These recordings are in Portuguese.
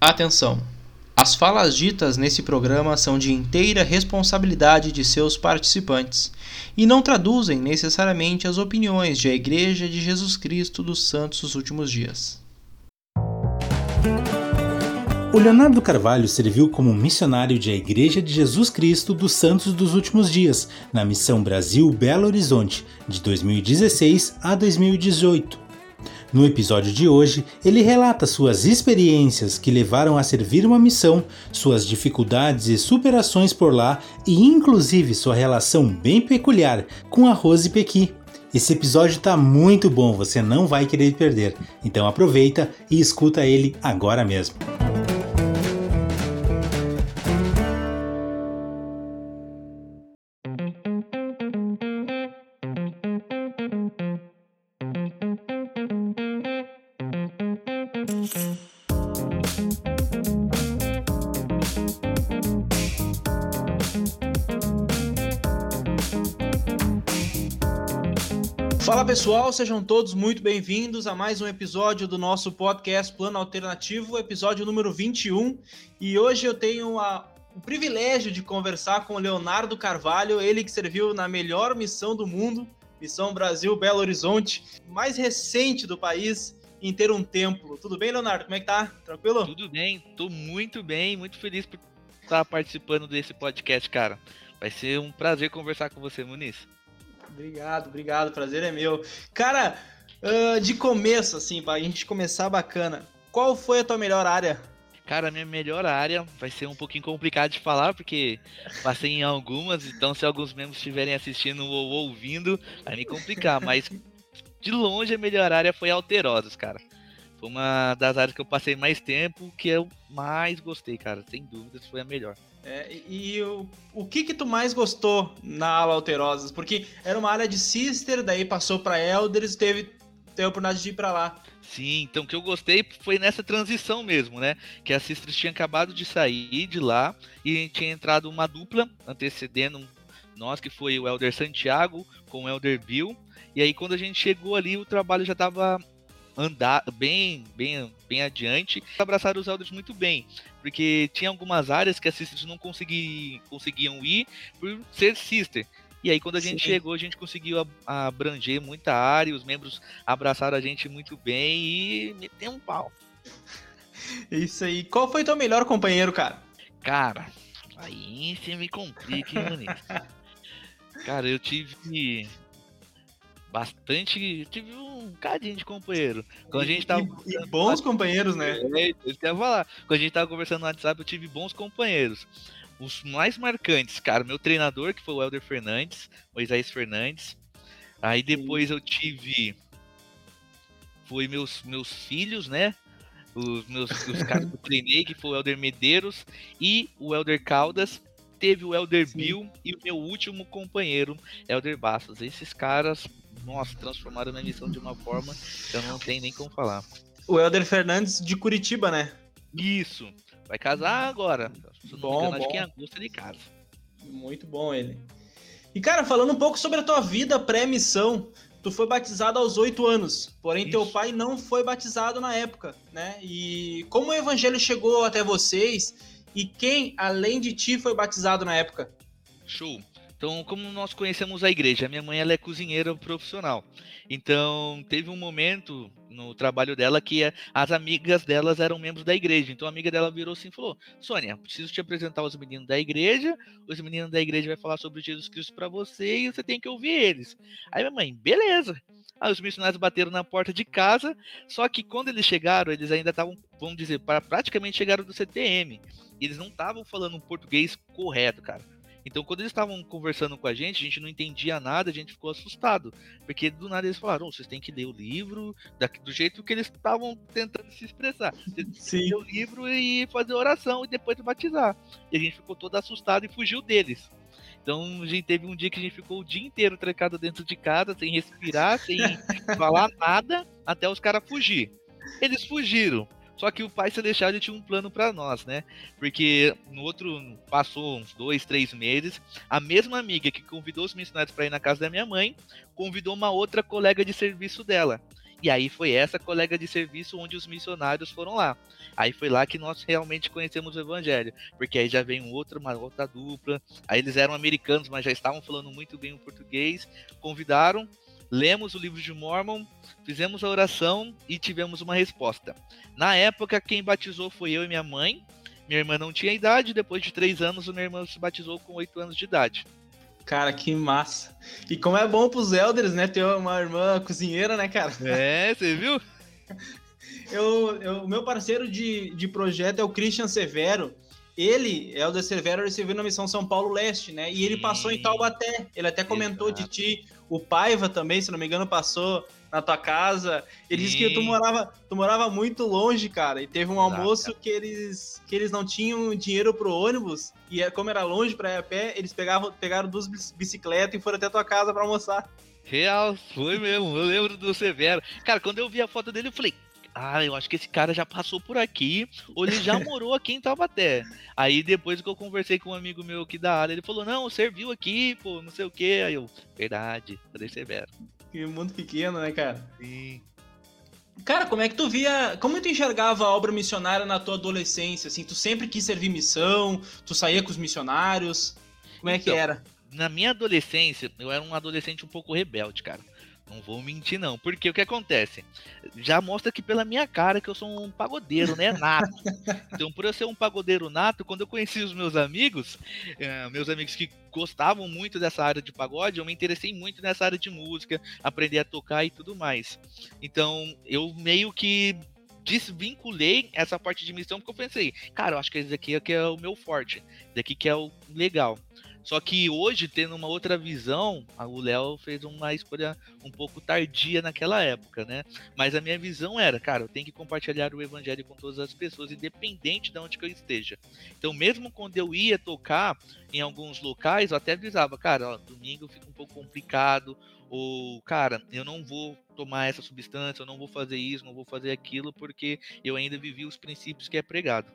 Atenção! As falas ditas nesse programa são de inteira responsabilidade de seus participantes e não traduzem necessariamente as opiniões de a Igreja de Jesus Cristo dos Santos dos Últimos Dias. O Leonardo Carvalho serviu como missionário de a Igreja de Jesus Cristo dos Santos dos Últimos Dias na Missão Brasil Belo Horizonte, de 2016 a 2018 no episódio de hoje, ele relata suas experiências que levaram a servir uma missão, suas dificuldades e superações por lá e inclusive sua relação bem peculiar com a Rose Pequi. Esse episódio tá muito bom, você não vai querer perder. Então aproveita e escuta ele agora mesmo. Pessoal, sejam todos muito bem-vindos a mais um episódio do nosso podcast Plano Alternativo, episódio número 21. E hoje eu tenho a, o privilégio de conversar com o Leonardo Carvalho, ele que serviu na melhor missão do mundo, Missão Brasil Belo Horizonte, mais recente do país em ter um templo. Tudo bem, Leonardo? Como é que tá? Tranquilo? Tudo bem, tô muito bem, muito feliz por estar participando desse podcast, cara. Vai ser um prazer conversar com você, Muniz. Obrigado, obrigado. Prazer é meu. Cara, uh, de começo, assim, pra gente começar bacana, qual foi a tua melhor área? Cara, minha melhor área vai ser um pouquinho complicado de falar, porque passei em algumas, então se alguns membros estiverem assistindo ou ouvindo, vai me complicar, mas de longe a melhor área foi Alterosos, cara. Foi uma das áreas que eu passei mais tempo, que eu mais gostei, cara. Sem dúvidas, foi a melhor. É, e o, o que que tu mais gostou na ala Alterosas? Porque era uma área de Sister, daí passou para Elders e teve, teve a oportunidade de ir para lá. Sim, então o que eu gostei foi nessa transição mesmo, né? Que a Sisters tinha acabado de sair de lá e tinha entrado uma dupla antecedendo nós, que foi o Elder Santiago com o Elder Bill. E aí quando a gente chegou ali, o trabalho já estava andar bem, bem, bem adiante, abraçaram os Elders muito bem, porque tinha algumas áreas que as Sisters não consegui, conseguiam ir por ser Sister. E aí, quando a gente Sim. chegou, a gente conseguiu abranger muita área, os membros abraçaram a gente muito bem e meteu um pau. Isso aí. Qual foi teu melhor companheiro, cara? Cara, aí você me complica, hein, Cara, eu tive bastante. Tive um cadinho de companheiro. Quando a gente tava. E, e bons companheiros, né? É, eu ia falar. Quando a gente tava conversando no WhatsApp, eu tive bons companheiros. Os mais marcantes, cara, meu treinador, que foi o Helder Fernandes, Moisés Fernandes. Aí depois eu tive. Foi meus, meus filhos, né? Os meus os caras que eu treinei, que foi o Helder Medeiros e o Helder Caldas teve o Elder Sim. Bill e o meu último companheiro, Elder Bastos. Esses caras, nossa, transformaram minha missão de uma forma que eu não tenho nem como falar. O Elder Fernandes de Curitiba, né? Isso. Vai casar agora. Se não bom, me engano, acho que em agosto ele casa. Muito bom ele. E, cara, falando um pouco sobre a tua vida pré-missão, tu foi batizado aos oito anos, porém Isso. teu pai não foi batizado na época, né? E como o evangelho chegou até vocês e quem, além de ti, foi batizado na época? Show. Então, como nós conhecemos a igreja, minha mãe ela é cozinheira profissional. Então, teve um momento no trabalho dela que as amigas delas eram membros da igreja. Então, a amiga dela virou assim e falou: Sônia, preciso te apresentar os meninos da igreja. Os meninos da igreja vão falar sobre Jesus Cristo para você e você tem que ouvir eles. Aí, minha mãe, beleza. Aí os missionários bateram na porta de casa, só que quando eles chegaram, eles ainda estavam, vamos dizer, praticamente chegaram do CTM. Eles não estavam falando português correto, cara. Então, quando eles estavam conversando com a gente, a gente não entendia nada, a gente ficou assustado. Porque do nada eles falaram: oh, vocês têm que ler o livro do jeito que eles estavam tentando se expressar. Vocês têm que ler o livro e fazer oração e depois batizar. E a gente ficou todo assustado e fugiu deles. Então a gente teve um dia que a gente ficou o dia inteiro trancado dentro de casa, sem respirar, sem falar nada, até os caras fugir. Eles fugiram. Só que o Pai Celestial ele tinha um plano para nós, né? Porque no outro, passou uns dois, três meses, a mesma amiga que convidou os missionários para ir na casa da minha mãe, convidou uma outra colega de serviço dela. E aí foi essa colega de serviço onde os missionários foram lá. Aí foi lá que nós realmente conhecemos o evangelho, porque aí já veio um outro, uma outra dupla. Aí eles eram americanos, mas já estavam falando muito bem o português. Convidaram, lemos o livro de Mormon, fizemos a oração e tivemos uma resposta. Na época, quem batizou foi eu e minha mãe. Minha irmã não tinha idade, depois de três anos, minha irmã se batizou com oito anos de idade. Cara, que massa. E como é bom pros elders, né? Ter uma irmã cozinheira, né, cara? É, você viu? eu, o meu parceiro de, de projeto é o Christian Severo. Ele, Elder Severo, ele serviu na missão São Paulo Leste, né? E ele Sim. passou em Taubaté. Ele até comentou Exato. de ti. O Paiva também, se não me engano, passou na tua casa. Ele Sim. disse que tu morava, tu morava muito longe, cara. E teve um Exato, almoço que eles, que eles não tinham dinheiro pro ônibus. E é, como era longe pra ir a pé, eles pegavam, pegaram duas bicicletas e foram até a tua casa pra almoçar. Real, foi mesmo. Eu lembro do Severo. Cara, quando eu vi a foto dele, eu falei, ah, eu acho que esse cara já passou por aqui, ou ele já morou aqui em Taubaté. Aí depois que eu conversei com um amigo meu aqui da área, ele falou, não, serviu aqui, pô, não sei o que. Aí eu, verdade, cadê Severo? Que mundo pequeno, né, cara? Sim. Cara, como é que tu via, como tu enxergava a obra missionária na tua adolescência? Assim, tu sempre quis servir missão, tu saía com os missionários, como é então, que era? Na minha adolescência, eu era um adolescente um pouco rebelde, cara. Não vou mentir, não. Porque o que acontece? Já mostra que pela minha cara que eu sou um pagodeiro, né? Nato. então, por eu ser um pagodeiro nato, quando eu conheci os meus amigos, uh, meus amigos que gostavam muito dessa área de pagode, eu me interessei muito nessa área de música, aprender a tocar e tudo mais. Então, eu meio que desvinculei essa parte de missão porque eu pensei, cara, eu acho que esse aqui é, que é o meu forte, daqui que é o legal. Só que hoje, tendo uma outra visão, o Léo fez uma escolha um pouco tardia naquela época, né? Mas a minha visão era, cara, eu tenho que compartilhar o evangelho com todas as pessoas, independente de onde que eu esteja. Então, mesmo quando eu ia tocar em alguns locais, eu até avisava, cara, ó, domingo fica um pouco complicado, ou, cara, eu não vou tomar essa substância, eu não vou fazer isso, não vou fazer aquilo, porque eu ainda vivi os princípios que é pregado.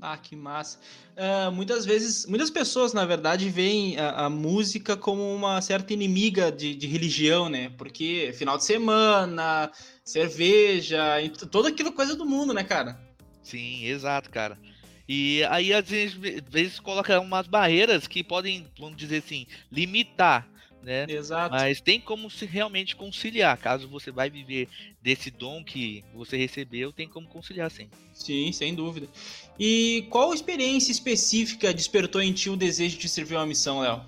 Ah, que massa. Uh, muitas vezes, muitas pessoas, na verdade, veem a, a música como uma certa inimiga de, de, religião, né? Porque final de semana, cerveja, toda aquela coisa do mundo, né, cara? Sim, exato, cara. E aí, às vezes, às vezes coloca umas barreiras que podem, vamos dizer assim, limitar né? Exato. Mas tem como se realmente conciliar. Caso você vai viver desse dom que você recebeu, tem como conciliar sim. Sim, sem dúvida. E qual experiência específica despertou em ti o desejo de servir uma missão, Léo?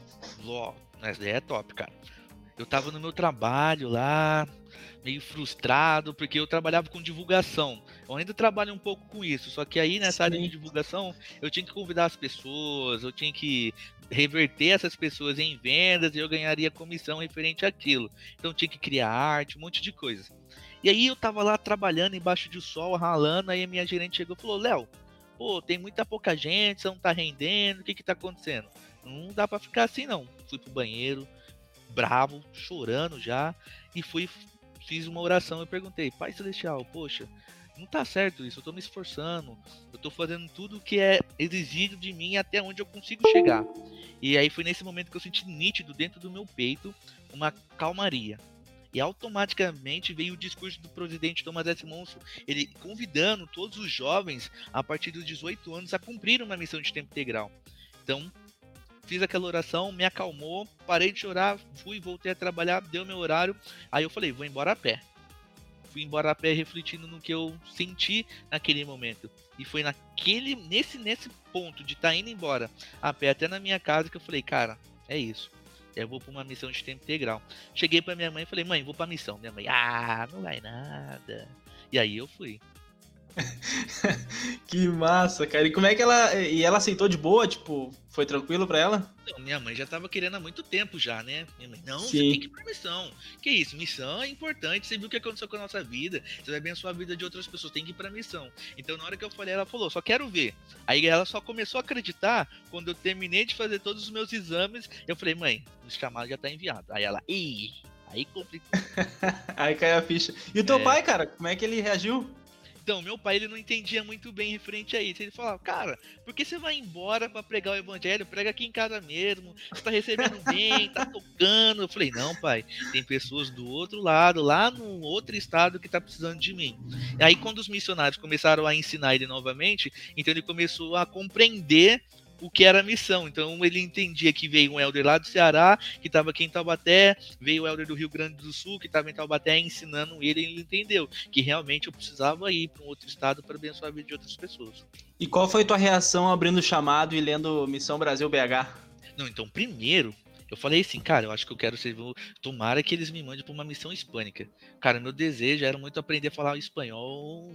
Ló, ideia é top, cara. Eu tava no meu trabalho lá, meio frustrado, porque eu trabalhava com divulgação. Eu ainda trabalho um pouco com isso, só que aí nessa Sim. área de divulgação eu tinha que convidar as pessoas, eu tinha que reverter essas pessoas em vendas e eu ganharia comissão referente àquilo. Então tinha que criar arte, um monte de coisa. E aí eu tava lá trabalhando embaixo de sol, ralando, aí a minha gerente chegou e falou: Léo, pô, tem muita pouca gente, você não tá rendendo, o que que tá acontecendo? Não dá para ficar assim não. Fui pro banheiro, bravo, chorando já, e fui, fiz uma oração e perguntei: Pai Celestial, poxa, não tá certo isso, eu tô me esforçando, eu tô fazendo tudo o que é exigido de mim até onde eu consigo chegar. E aí foi nesse momento que eu senti nítido dentro do meu peito uma calmaria. E automaticamente veio o discurso do presidente Thomas S. Monson, ele convidando todos os jovens a partir dos 18 anos a cumprir uma missão de tempo integral. Então, fiz aquela oração, me acalmou, parei de chorar, fui, voltei a trabalhar, deu meu horário. Aí eu falei, vou embora a pé fui embora a pé refletindo no que eu senti naquele momento. E foi naquele nesse nesse ponto de estar tá indo embora a pé até na minha casa que eu falei, cara, é isso. Eu vou para uma missão de tempo integral. Cheguei para minha mãe e falei: "Mãe, vou para missão". Minha mãe: "Ah, não vai nada". E aí eu fui. que massa, cara. E como é que ela. E ela aceitou de boa? Tipo, foi tranquilo pra ela? Não, minha mãe já tava querendo há muito tempo já, né? Minha mãe, não, Sim. você tem que ir pra missão. Que isso? Missão é importante. Você viu o que aconteceu com a nossa vida. Você vai abençoar a vida de outras pessoas. Tem que ir pra missão. Então, na hora que eu falei, ela falou, só quero ver. Aí ela só começou a acreditar quando eu terminei de fazer todos os meus exames. Eu falei, mãe, o chamado já tá enviado. Aí ela, ih, aí complicou. aí caiu a ficha. E o teu é... pai, cara, como é que ele reagiu? Então, meu pai ele não entendia muito bem referente a isso. Ele falava, cara, por que você vai embora para pregar o evangelho? Prega aqui em casa mesmo. Você tá recebendo bem, tá tocando. Eu falei, não, pai, tem pessoas do outro lado, lá no outro estado que tá precisando de mim. E aí, quando os missionários começaram a ensinar ele novamente, então ele começou a compreender o que era a missão. Então ele entendia que veio um elder lá do Ceará, que estava aqui em Taubaté, veio o elder do Rio Grande do Sul, que estava em Taubaté ensinando ele, ele entendeu que realmente eu precisava ir para um outro estado para abençoar a vida de outras pessoas. E qual foi tua reação abrindo o chamado e lendo Missão Brasil BH? Não, então primeiro eu falei assim, cara, eu acho que eu quero ser. Tomara que eles me mandem para uma missão hispânica. Cara, meu desejo era muito aprender a falar espanhol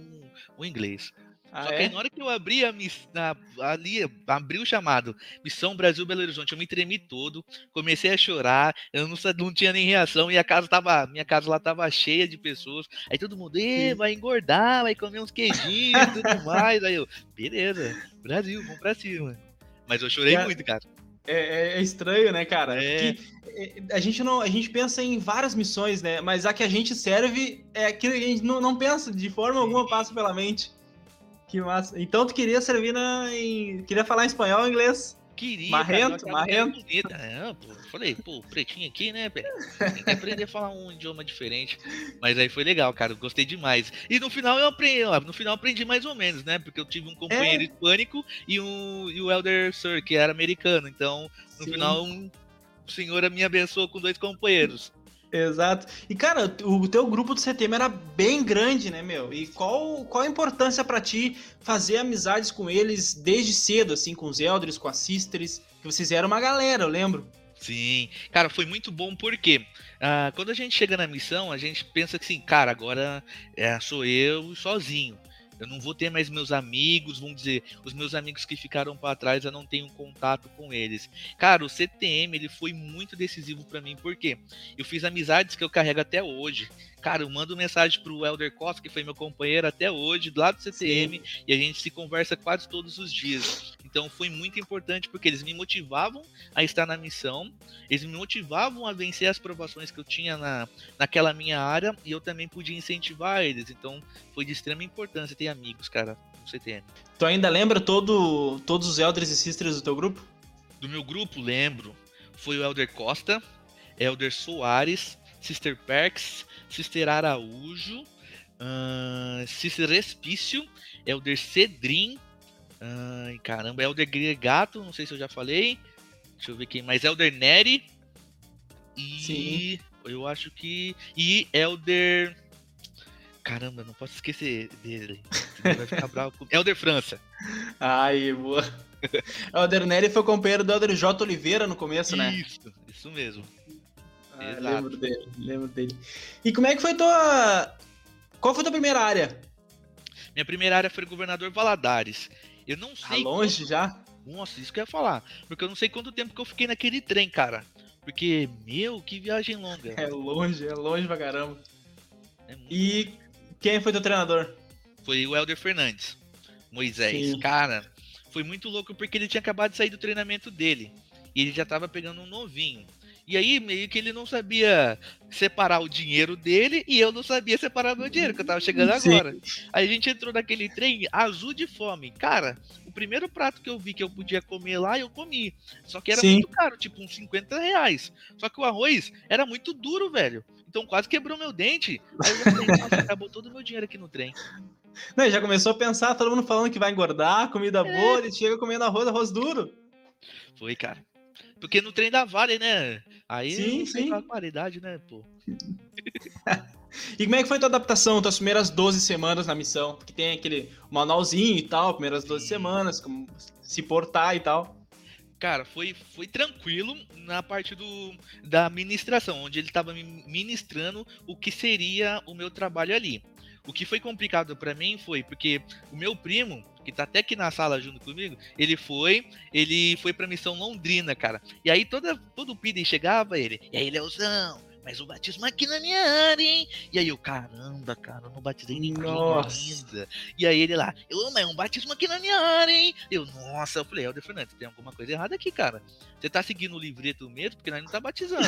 ou inglês. Ah, Só que é? aí, na hora que eu abri a, na, ali, abri o chamado Missão Brasil Belo Horizonte, eu me tremi todo, comecei a chorar, eu não, não tinha nem reação, e a casa tava, minha casa lá tava cheia de pessoas. Aí todo mundo, vai engordar, vai comer uns queijinhos e tudo mais. Aí eu, beleza, Brasil, vamos pra cima. Mas eu chorei é, muito, cara. É, é, é, estranho, né, cara? É. é. a gente não, a gente pensa em várias missões, né? Mas a que a gente serve é aquilo que a gente não, não pensa de forma alguma passa pela mente. Que massa. Então tu queria servir na. Em... Queria falar em espanhol ou inglês? Queria. Marrento, marrento. É, pô, falei, pô, pretinho aqui, né, Tem que aprender a falar um idioma diferente. Mas aí foi legal, cara. Gostei demais. E no final eu aprendi, ó, no final aprendi mais ou menos, né? Porque eu tive um companheiro é. hispânico e, um, e o Elder Sir, que era americano. Então, no Sim. final, um, o senhor me abençoou com dois companheiros. Exato. E, cara, o teu grupo do CTM era bem grande, né, meu? E qual, qual a importância para ti fazer amizades com eles desde cedo, assim, com os elders, com as sisters? Que vocês eram uma galera, eu lembro. Sim. Cara, foi muito bom porque uh, quando a gente chega na missão, a gente pensa que, assim, cara, agora é, sou eu sozinho. Eu não vou ter mais meus amigos, vamos dizer, os meus amigos que ficaram para trás, eu não tenho contato com eles. Cara, o CTM ele foi muito decisivo para mim, porque eu fiz amizades que eu carrego até hoje. Cara, eu mando mensagem pro Elder Costa, que foi meu companheiro até hoje, lá do CTM, Sim. e a gente se conversa quase todos os dias. Então foi muito importante porque eles me motivavam a estar na missão, eles me motivavam a vencer as provações que eu tinha na, naquela minha área e eu também podia incentivar eles. Então foi de extrema importância ter amigos, cara, no CTM. Tu ainda lembra todo, todos os Elders e Sisters do teu grupo? Do meu grupo, lembro. Foi o Elder Costa, Elder Soares, Sister Perks, Sister Araújo, uh, Sister Respício, Elder Cedrin, uh, caramba, Elder Gregato, não sei se eu já falei. Deixa eu ver quem mais. Elder Neri. E Sim. eu acho que. E Elder. Caramba, não posso esquecer dele. Vai ficar bravo com... Elder França. Ai, boa. Elder Neri foi companheiro do Elder J. Oliveira no começo, né? Isso, isso mesmo. Ah, lembro dele, lembro dele. E como é que foi tua. Qual foi tua primeira área? Minha primeira área foi governador Valadares. Eu não sei. Tá longe quanto... já? Nossa, isso que eu ia falar. Porque eu não sei quanto tempo que eu fiquei naquele trem, cara. Porque, meu, que viagem longa. É longe, é longe pra caramba. É e longe. quem foi teu treinador? Foi o Helder Fernandes. Moisés. Sim. Cara, foi muito louco porque ele tinha acabado de sair do treinamento dele. E ele já tava pegando um novinho. E aí, meio que ele não sabia separar o dinheiro dele e eu não sabia separar meu dinheiro, que eu tava chegando agora. Sim. Aí a gente entrou naquele trem azul de fome. Cara, o primeiro prato que eu vi que eu podia comer lá, eu comi. Só que era Sim. muito caro, tipo uns 50 reais. Só que o arroz era muito duro, velho. Então quase quebrou meu dente. Aí eu falei, nossa, acabou todo o meu dinheiro aqui no trem. Não, já começou a pensar, todo mundo falando que vai engordar, comida é. boa, ele chega comendo arroz, arroz duro. Foi, cara. Porque no trem da Vale, né? Aí sim, sim. a qualidade, né, pô? e como é que foi a tua adaptação, tuas primeiras 12 semanas na missão? Porque tem aquele manualzinho e tal, primeiras 12 sim. semanas, como se portar e tal. Cara, foi, foi tranquilo na parte do, da administração, onde ele estava me ministrando o que seria o meu trabalho ali. O que foi complicado para mim foi porque o meu primo, que tá até aqui na sala junto comigo, ele foi, ele foi pra missão Londrina, cara. E aí toda, todo o Piden chegava ele, e aí, Leozão, mas o batismo aqui na minha área, hein? E aí eu, caramba, cara, eu não batizei ninguém ainda. E aí ele lá, eu, mas é um batismo aqui na minha área, hein? Eu, nossa, eu falei, Helder Fernandes, tem alguma coisa errada aqui, cara. Você tá seguindo o livreto mesmo, porque nós não tá batizando.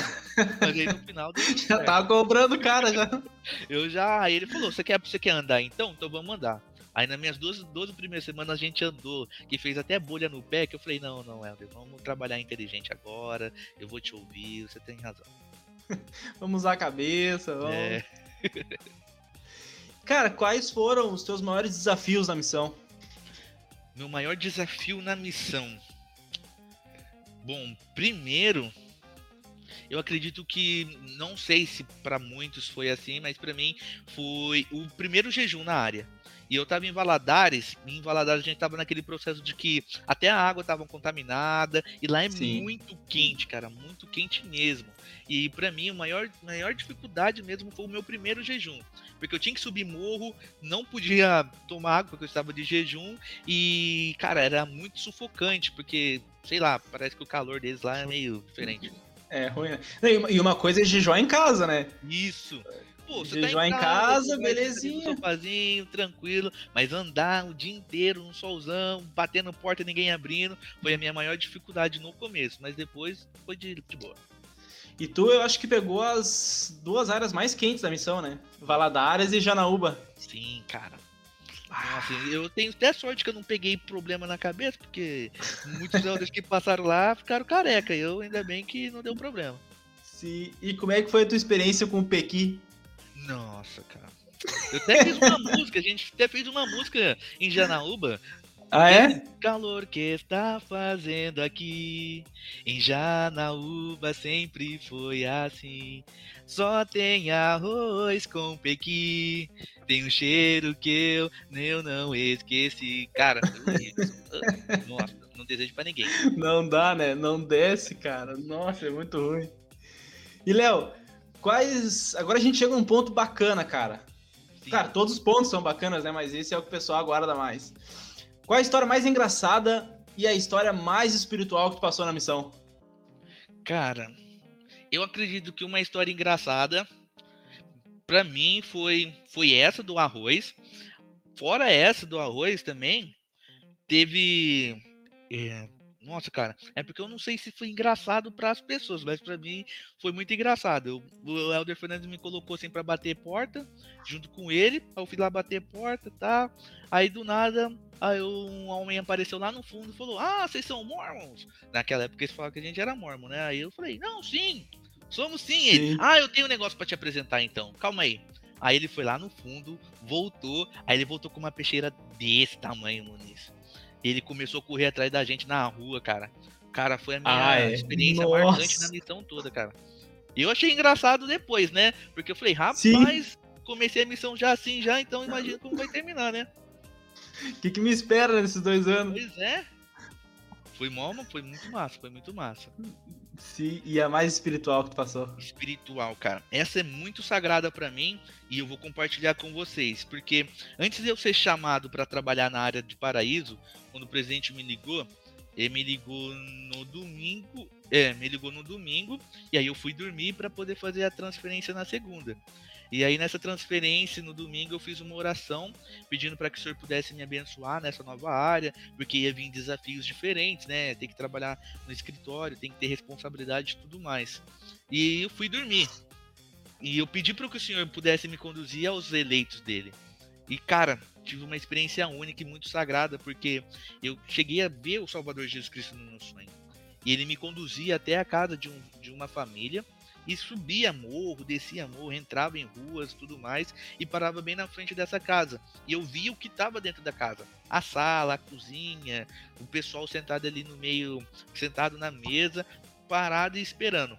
mas aí no final... já tava cobrando o cara, já. Eu já, aí ele falou, você quer, você quer andar então? Então vamos andar. Aí nas minhas 12, 12 primeiras semanas a gente andou, que fez até bolha no pé, que eu falei, não, não, Helder, vamos trabalhar inteligente agora, eu vou te ouvir, você tem razão. vamos usar a cabeça, vamos... É. Cara, quais foram os teus maiores desafios na missão? Meu maior desafio na missão. Bom, primeiro, eu acredito que não sei se para muitos foi assim, mas para mim foi o primeiro jejum na área. E eu tava em Valadares, e em Valadares a gente tava naquele processo de que até a água tava contaminada, e lá é Sim. muito quente, cara, muito quente mesmo. E para mim, a maior, maior dificuldade mesmo foi o meu primeiro jejum. Porque eu tinha que subir morro, não podia tomar água porque eu estava de jejum, e, cara, era muito sufocante, porque, sei lá, parece que o calor deles lá é meio diferente. É ruim, né? E uma coisa é jejuar em casa, né? Isso. Pô, você tá em casa, casa belezinha. sofazinho, tranquilo, mas andar o dia inteiro no solzão, batendo porta e ninguém abrindo, foi a minha maior dificuldade no começo, mas depois foi de, de boa. E tu, eu acho que pegou as duas áreas mais quentes da missão, né? Valadares e Janaúba. Sim, cara. Nossa, eu tenho até sorte que eu não peguei problema na cabeça, porque muitos elders que passaram lá ficaram careca. E eu ainda bem que não deu problema. Sim. E como é que foi a tua experiência com o Pequi? Nossa, cara. Eu até fiz uma música, a gente até fez uma música em Janaúba. Ah, é? Calor que está fazendo aqui. Em Janaúba sempre foi assim. Só tem arroz com pequi. Tem um cheiro que eu, eu não esqueci. Cara, nossa, não desejo pra ninguém. Não dá, né? Não desce, cara. Nossa, é muito ruim. E, Léo, Quais. Agora a gente chega num ponto bacana, cara. Sim. Cara, todos os pontos são bacanas, né? Mas esse é o que o pessoal aguarda mais. Qual a história mais engraçada e a história mais espiritual que tu passou na missão? Cara, eu acredito que uma história engraçada para mim foi foi essa do arroz. Fora essa do arroz também, teve é, nossa, cara, é porque eu não sei se foi engraçado para as pessoas, mas para mim foi muito engraçado. Eu, o Helder Fernandes me colocou assim para bater porta, junto com ele. Aí eu fui lá bater porta, tá? Aí do nada, aí um homem apareceu lá no fundo e falou: Ah, vocês são mormons? Naquela época eles falavam que a gente era mormon, né? Aí eu falei: Não, sim, somos sim. sim. Ele, ah, eu tenho um negócio para te apresentar então, calma aí. Aí ele foi lá no fundo, voltou, aí ele voltou com uma peixeira desse tamanho, Muniz ele começou a correr atrás da gente na rua, cara. Cara, foi a minha ah, é? experiência Nossa. marcante na missão toda, cara. Eu achei engraçado depois, né? Porque eu falei, rapaz, Sim. comecei a missão já assim, já, então imagina como vai terminar, né? O que, que me espera nesses dois anos? Pois é. Foi, mó, foi muito massa, foi muito massa. Sim, e a mais espiritual que tu passou? Espiritual, cara. Essa é muito sagrada para mim e eu vou compartilhar com vocês, porque antes de eu ser chamado para trabalhar na área de paraíso, quando o presidente me ligou, ele me ligou no domingo, é, me ligou no domingo e aí eu fui dormir para poder fazer a transferência na segunda. E aí nessa transferência no domingo eu fiz uma oração pedindo para que o Senhor pudesse me abençoar nessa nova área, porque ia vir desafios diferentes, né? Tem que trabalhar no escritório, tem que ter responsabilidade e tudo mais. E eu fui dormir. E eu pedi para que o Senhor pudesse me conduzir aos eleitos dele. E cara, tive uma experiência única e muito sagrada, porque eu cheguei a ver o Salvador Jesus Cristo no meu sonho. E ele me conduzia até a casa de, um, de uma família e subia morro, descia morro, entrava em ruas tudo mais e parava bem na frente dessa casa. E eu via o que estava dentro da casa: a sala, a cozinha, o pessoal sentado ali no meio, sentado na mesa, parado e esperando.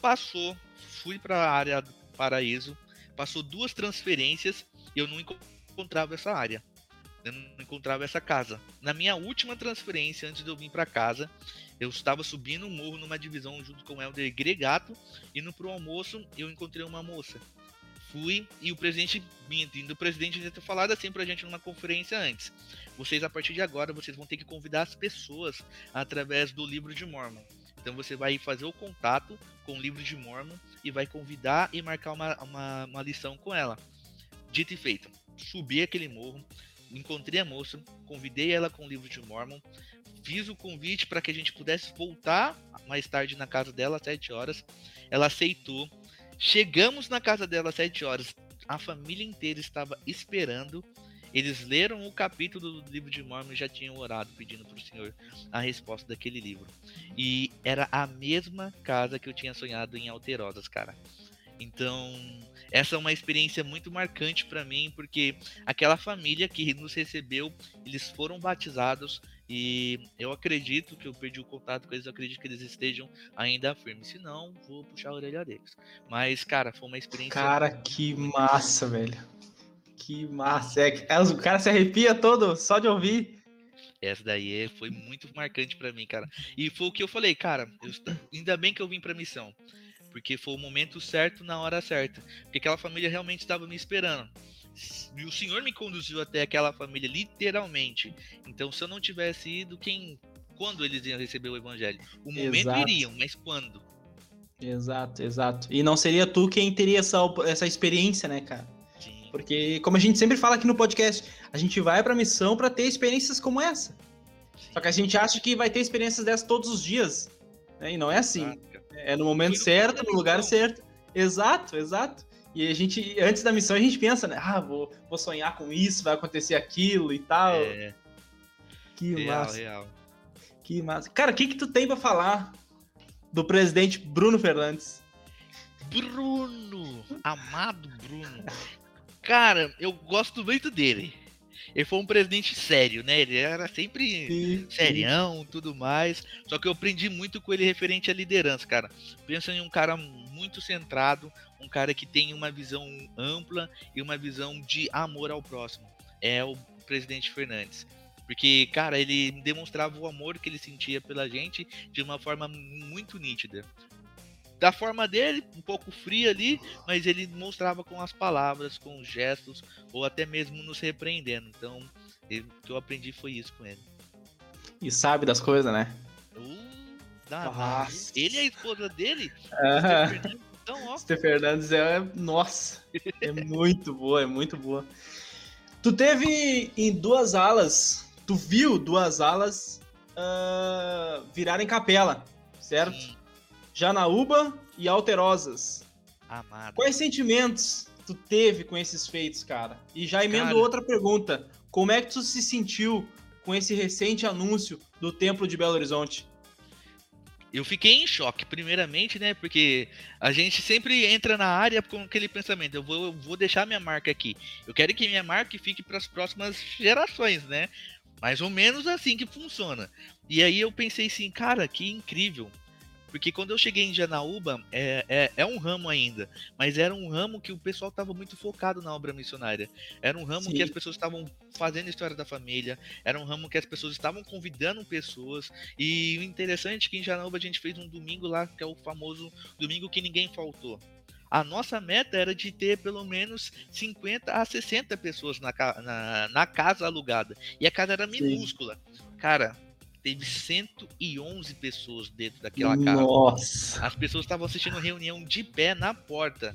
Passou, fui para a área do paraíso, passou duas transferências e eu não encontrava essa área. Eu não encontrava essa casa. Na minha última transferência, antes de eu vir para casa, eu estava subindo um morro numa divisão junto com o Helder Gregato, indo pro almoço, eu encontrei uma moça. Fui e o presidente, indo o presidente já ter falado assim pra gente numa conferência antes. Vocês, a partir de agora, vocês vão ter que convidar as pessoas através do livro de Mormon. Então você vai fazer o contato com o livro de Mormon e vai convidar e marcar uma, uma, uma lição com ela. Dito e feito, subi aquele morro, encontrei a moça, convidei ela com o livro de Mormon, fiz o convite para que a gente pudesse voltar mais tarde na casa dela às 7 horas. Ela aceitou. Chegamos na casa dela às 7 horas. A família inteira estava esperando. eles leram o capítulo do livro de Mormon e já tinham orado pedindo para o Senhor a resposta daquele livro. E era a mesma casa que eu tinha sonhado em Alterosas, cara. Então, essa é uma experiência muito marcante para mim, porque aquela família que nos recebeu, eles foram batizados e eu acredito que eu perdi o contato com eles, eu acredito que eles estejam ainda firmes. Se não, vou puxar a orelha deles. Mas, cara, foi uma experiência. Cara, que massa, velho. Que massa. É, é, o cara se arrepia todo só de ouvir. Essa daí é, foi muito marcante para mim, cara. E foi o que eu falei, cara. Eu, ainda bem que eu vim pra missão. Porque foi o momento certo na hora certa. Porque aquela família realmente estava me esperando. E o Senhor me conduziu até aquela família, literalmente. Então, se eu não tivesse ido, quem. Quando eles iam receber o evangelho? O momento exato. iriam, mas quando? Exato, exato. E não seria tu quem teria essa, essa experiência, né, cara? Sim. Porque, como a gente sempre fala aqui no podcast, a gente vai pra missão para ter experiências como essa. Sim. Só que a gente acha que vai ter experiências dessas todos os dias. Né? E não é assim. Exato. É no momento certo, no lugar certo. Exato, exato. E a gente, antes da missão, a gente pensa, né? Ah, vou, vou sonhar com isso, vai acontecer aquilo e tal. É. Que real, massa. Real. Que massa. Cara, o que que tu tem para falar do presidente Bruno Fernandes? Bruno! Amado Bruno. Cara, eu gosto muito dele ele foi um presidente sério, né? Ele era sempre sim, serião, tudo mais. Só que eu aprendi muito com ele referente à liderança, cara. Pensa em um cara muito centrado, um cara que tem uma visão ampla e uma visão de amor ao próximo. É o presidente Fernandes. Porque, cara, ele demonstrava o amor que ele sentia pela gente de uma forma muito nítida da forma dele, um pouco fria ali, mas ele mostrava com as palavras, com os gestos, ou até mesmo nos repreendendo. Então, ele, o que eu aprendi foi isso com ele. E sabe das coisas, né? Uh, ele e a esposa dele, uh então, ó. Fernandes é. Nossa, é muito boa, é muito boa. Tu teve em duas alas, tu viu duas alas uh, virarem capela, certo? Sim. Janaúba e Alterosas. Amado. Quais sentimentos tu teve com esses feitos, cara? E já emendo cara... outra pergunta. Como é que tu se sentiu com esse recente anúncio do Templo de Belo Horizonte? Eu fiquei em choque, primeiramente, né? Porque a gente sempre entra na área com aquele pensamento: eu vou, eu vou deixar minha marca aqui. Eu quero que minha marca fique para as próximas gerações, né? Mais ou menos assim que funciona. E aí eu pensei assim, cara, que incrível. Porque quando eu cheguei em Janaúba, é, é, é, um ramo ainda, mas era um ramo que o pessoal estava muito focado na obra missionária. Era um ramo Sim. que as pessoas estavam fazendo história da família, era um ramo que as pessoas estavam convidando pessoas. E o interessante é que em Janaúba a gente fez um domingo lá, que é o famoso domingo que ninguém faltou. A nossa meta era de ter pelo menos 50 a 60 pessoas na, na, na casa alugada. E a casa era minúscula. Sim. Cara, teve 111 pessoas dentro daquela casa. Nossa! As pessoas estavam assistindo reunião de pé na porta.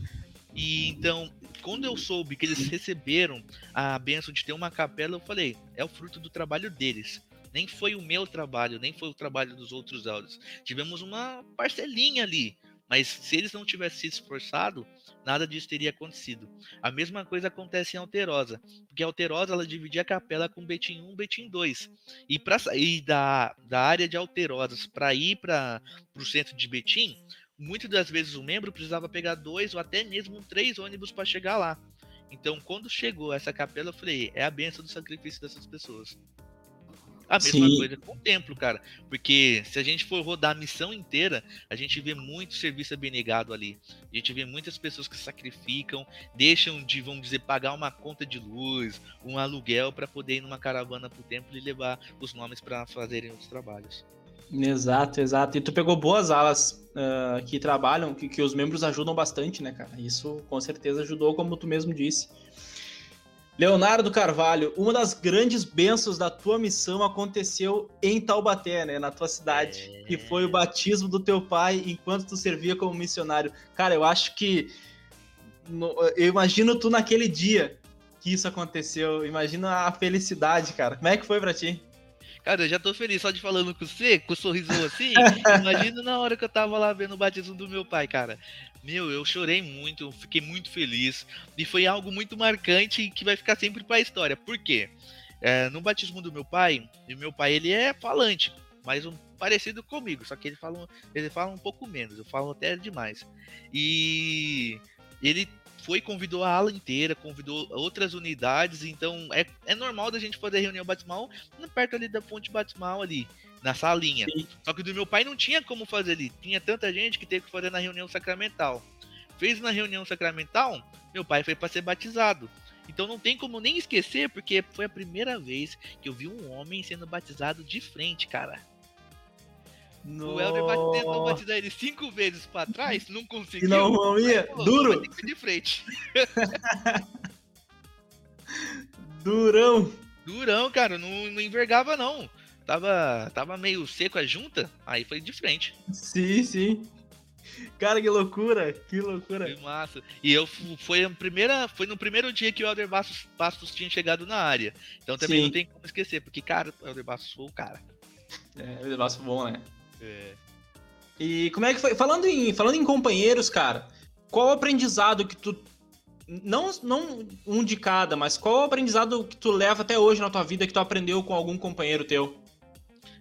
E então, quando eu soube que eles receberam a benção de ter uma capela, eu falei, é o fruto do trabalho deles. Nem foi o meu trabalho, nem foi o trabalho dos outros áudios. Tivemos uma parcelinha ali. Mas se eles não tivessem se esforçado, nada disso teria acontecido. A mesma coisa acontece em Alterosa, porque Alterosa ela dividia a capela com Betim 1 Betim 2. E para sair da, da área de Alterosas para ir para o centro de Betim, muitas das vezes o membro precisava pegar dois ou até mesmo três ônibus para chegar lá. Então, quando chegou essa capela, eu falei: é a benção do sacrifício dessas pessoas. A mesma Sim. coisa com o templo, cara. Porque se a gente for rodar a missão inteira, a gente vê muito serviço abnegado ali. A gente vê muitas pessoas que sacrificam, deixam de, vamos dizer, pagar uma conta de luz, um aluguel para poder ir numa caravana pro templo e levar os nomes para fazerem os trabalhos. Exato, exato. E tu pegou boas alas uh, que trabalham, que, que os membros ajudam bastante, né, cara? Isso com certeza ajudou, como tu mesmo disse. Leonardo Carvalho, uma das grandes bênçãos da tua missão aconteceu em Taubaté, né, na tua cidade, é... que foi o batismo do teu pai enquanto tu servia como missionário. Cara, eu acho que eu imagino tu naquele dia que isso aconteceu, imagina a felicidade, cara. Como é que foi para ti? Cara, eu já tô feliz só de falando com você, com o um sorrisão assim. Imagina na hora que eu tava lá vendo o batismo do meu pai, cara. Meu, eu chorei muito, fiquei muito feliz. E foi algo muito marcante que vai ficar sempre pra história. Por quê? É, no batismo do meu pai, e meu pai ele é falante, mas um parecido comigo, só que ele fala, ele fala um pouco menos, eu falo até demais. E ele foi, convidou a ala inteira, convidou outras unidades, então é, é normal da gente fazer reunião batismal perto ali da fonte batismal ali, na salinha. Sim. Só que do meu pai não tinha como fazer ali, tinha tanta gente que teve que fazer na reunião sacramental. Fez na reunião sacramental, meu pai foi para ser batizado. Então não tem como nem esquecer, porque foi a primeira vez que eu vi um homem sendo batizado de frente, cara. No... O Helder tentou batizar ele cinco vezes pra trás, não conseguiu. Não, não ia. Duro. de frente. Durão. Durão, cara, não, não envergava não. Tava, tava meio seco a junta, aí foi de frente. Sim, sim. Cara, que loucura, que loucura. Foi massa. E eu foi a primeira, foi no primeiro dia que o Helder Bastos, Bastos tinha chegado na área. Então também Sim. não tem como esquecer, porque cara, o Helder Bastos foi o cara. É, o Helder Bastos foi bom, né? É. E como é que foi? Falando em, falando em companheiros, cara, qual o aprendizado que tu. Não, não um de cada, mas qual o aprendizado que tu leva até hoje na tua vida que tu aprendeu com algum companheiro teu?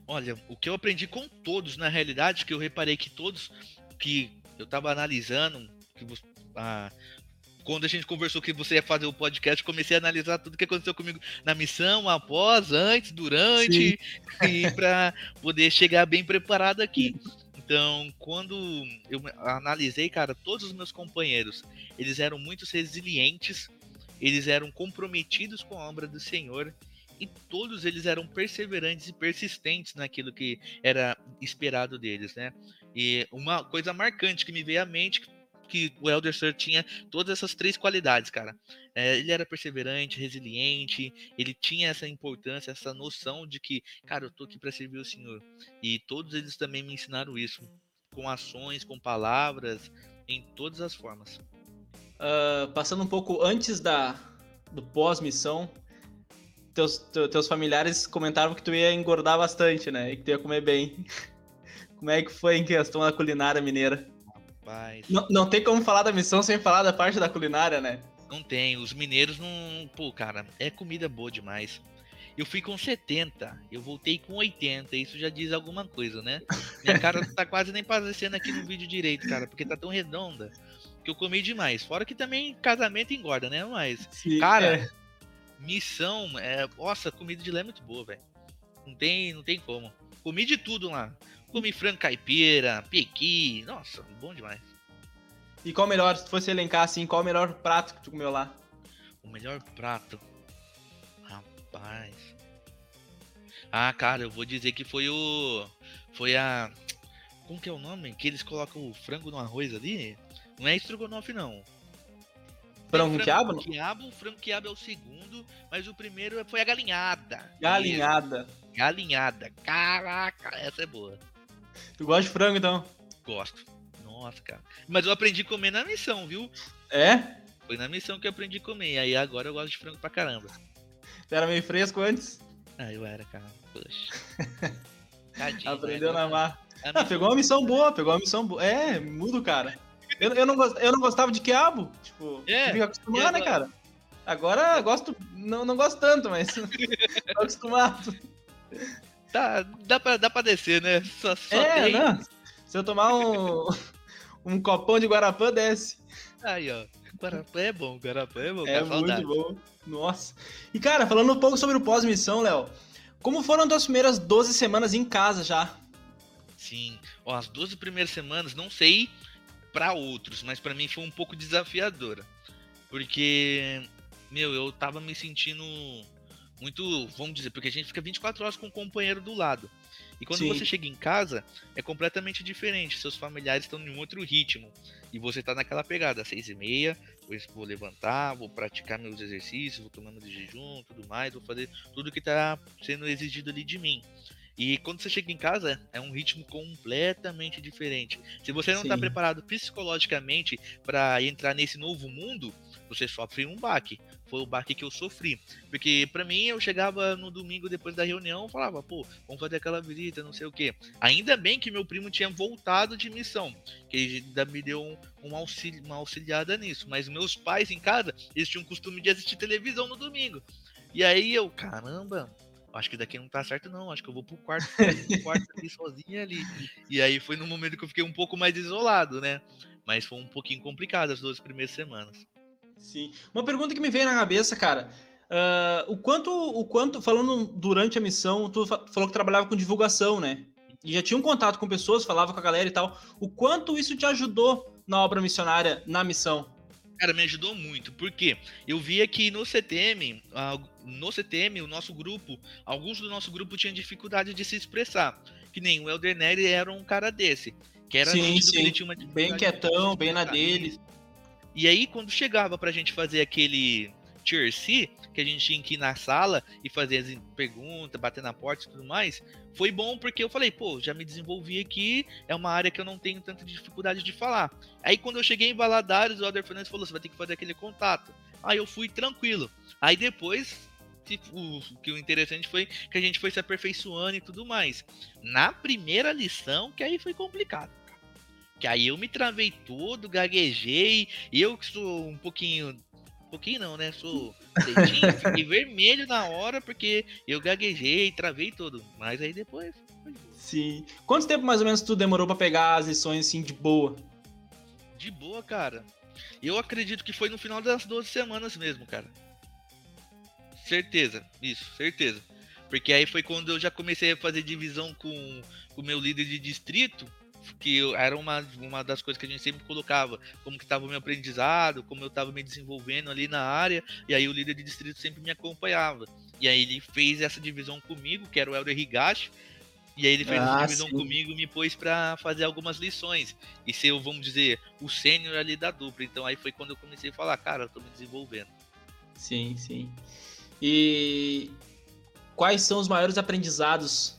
Olha, o que eu aprendi com todos, na realidade, que eu reparei que todos que eu tava analisando, que ah, quando a gente conversou que você ia fazer o podcast, comecei a analisar tudo que aconteceu comigo na missão, após, antes, durante, Sim. e para poder chegar bem preparado aqui. Então, quando eu analisei, cara, todos os meus companheiros, eles eram muito resilientes, eles eram comprometidos com a obra do Senhor e todos eles eram perseverantes e persistentes naquilo que era esperado deles, né? E uma coisa marcante que me veio à mente que o Elder Sir tinha todas essas três qualidades, cara. É, ele era perseverante, resiliente, ele tinha essa importância, essa noção de que, cara, eu tô aqui para servir o Senhor. E todos eles também me ensinaram isso, com ações, com palavras, em todas as formas. Uh, passando um pouco antes da do pós-missão, teus, teus familiares comentaram que tu ia engordar bastante, né? E que tu ia comer bem. Como é que foi em questão da culinária mineira? Rapaz. Não, não tem como falar da missão sem falar da parte da culinária, né? Não tem. Os mineiros não. Pô, cara, é comida boa demais. Eu fui com 70, eu voltei com 80, isso já diz alguma coisa, né? Minha cara tá quase nem aparecendo aqui no vídeo direito, cara, porque tá tão redonda que eu comi demais. Fora que também casamento engorda, né? Mas, Sim, cara, é. missão, é, nossa, comida de lá é muito boa, velho. Não tem, não tem como. Comi de tudo lá. Comi frango caipira, pequi, nossa, bom demais. E qual o melhor, se fosse elencar assim, qual o melhor prato que tu comeu lá? O melhor prato? Rapaz. Ah, cara, eu vou dizer que foi o. Foi a. Como que é o nome? Que eles colocam o frango no arroz ali? Não é estrogonofe, não. Frango quiabo? quiabo? Frango quiabo é o segundo, mas o primeiro foi a galinhada. Galinhada. Galinhada. Caraca, essa é boa. Tu gosta de frango, então? Gosto. Nossa, cara. Mas eu aprendi a comer na missão, viu? É? Foi na missão que eu aprendi a comer. Aí agora eu gosto de frango pra caramba. Tu era meio fresco antes? Ah, eu era, cara. Poxa. Tadinho, Aprendeu na mar. Ah, pegou uma missão boa, pegou uma missão boa. É, mudo, cara. Eu, eu, não, eu não gostava de quiabo. Tipo, é, fica acostumado, né, cara? Agora gosto. Não, não gosto tanto, mas tô acostumado. Tá, dá, pra, dá pra descer, né? Só, só é, tem... não. Se eu tomar um, um copão de Guarapã, desce. Aí, ó. Guarapã é bom, Guarapã é bom. É muito bom. Nossa. E, cara, falando um pouco sobre o pós-missão, Léo. Como foram as tuas primeiras 12 semanas em casa já? Sim. Ó, as 12 primeiras semanas, não sei para outros, mas para mim foi um pouco desafiadora. Porque, meu, eu tava me sentindo muito, vamos dizer, porque a gente fica 24 horas com o companheiro do lado. E quando Sim. você chega em casa, é completamente diferente. Seus familiares estão em outro ritmo. E você tá naquela pegada, seis e meia, vou levantar, vou praticar meus exercícios, vou tomando de jejum, tudo mais, vou fazer tudo que tá sendo exigido ali de mim. E quando você chega em casa, é um ritmo completamente diferente. Se você não está preparado psicologicamente para entrar nesse novo mundo, você sofre um baque. Foi o baque que eu sofri. Porque para mim eu chegava no domingo depois da reunião, falava, pô, vamos fazer aquela visita, não sei o quê. Ainda bem que meu primo tinha voltado de missão, que ele ainda me deu um, um auxílio, uma auxiliada nisso. Mas meus pais em casa, eles tinham o costume de assistir televisão no domingo. E aí eu, caramba, acho que daqui não tá certo não, acho que eu vou pro quarto, pro quarto ali sozinho ali. E aí foi no momento que eu fiquei um pouco mais isolado, né? Mas foi um pouquinho complicado as duas primeiras semanas. Sim. Uma pergunta que me veio na cabeça, cara. Uh, o quanto, o quanto, falando durante a missão, tu falou que trabalhava com divulgação, né? E já tinha um contato com pessoas, falava com a galera e tal. O quanto isso te ajudou na obra missionária, na missão? Cara, me ajudou muito, porque eu via que no CTM, no CTM, o nosso grupo, alguns do nosso grupo tinham dificuldade de se expressar. Que nem o Elder Nery era um cara desse. Que era sim, sim. Que ele tinha uma bem quietão, bem na dele. E aí, quando chegava pra gente fazer aquele tier C, que a gente tinha que ir na sala e fazer as perguntas, bater na porta e tudo mais, foi bom porque eu falei, pô, já me desenvolvi aqui, é uma área que eu não tenho tanta dificuldade de falar. Aí quando eu cheguei em Valadares, o Alder Fernandes falou, você vai ter que fazer aquele contato. Aí eu fui tranquilo. Aí depois, o que o interessante foi que a gente foi se aperfeiçoando e tudo mais. Na primeira lição, que aí foi complicado. Que aí eu me travei todo, gaguejei, eu que sou um pouquinho pouquinho não, né? Sou leitinho, fiquei vermelho na hora porque eu gaguejei, travei tudo. Mas aí depois. Sim. Quanto tempo mais ou menos tu demorou para pegar as lições assim de boa? De boa, cara. Eu acredito que foi no final das 12 semanas mesmo, cara. Certeza, isso, certeza. Porque aí foi quando eu já comecei a fazer divisão com o meu líder de distrito que era uma, uma das coisas que a gente sempre colocava, como que estava o meu aprendizado, como eu estava me desenvolvendo ali na área, e aí o líder de distrito sempre me acompanhava. E aí ele fez essa divisão comigo, que era o Helder Higashi, e aí ele fez ah, essa divisão sim. comigo e me pôs para fazer algumas lições. E ser, vamos dizer, o sênior ali da dupla. Então aí foi quando eu comecei a falar, cara, eu tô me desenvolvendo. Sim, sim. E quais são os maiores aprendizados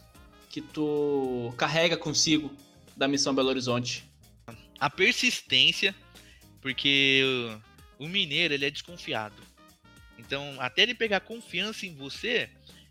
que tu carrega consigo da missão Belo Horizonte? A persistência, porque o mineiro ele é desconfiado. Então, até ele pegar confiança em você,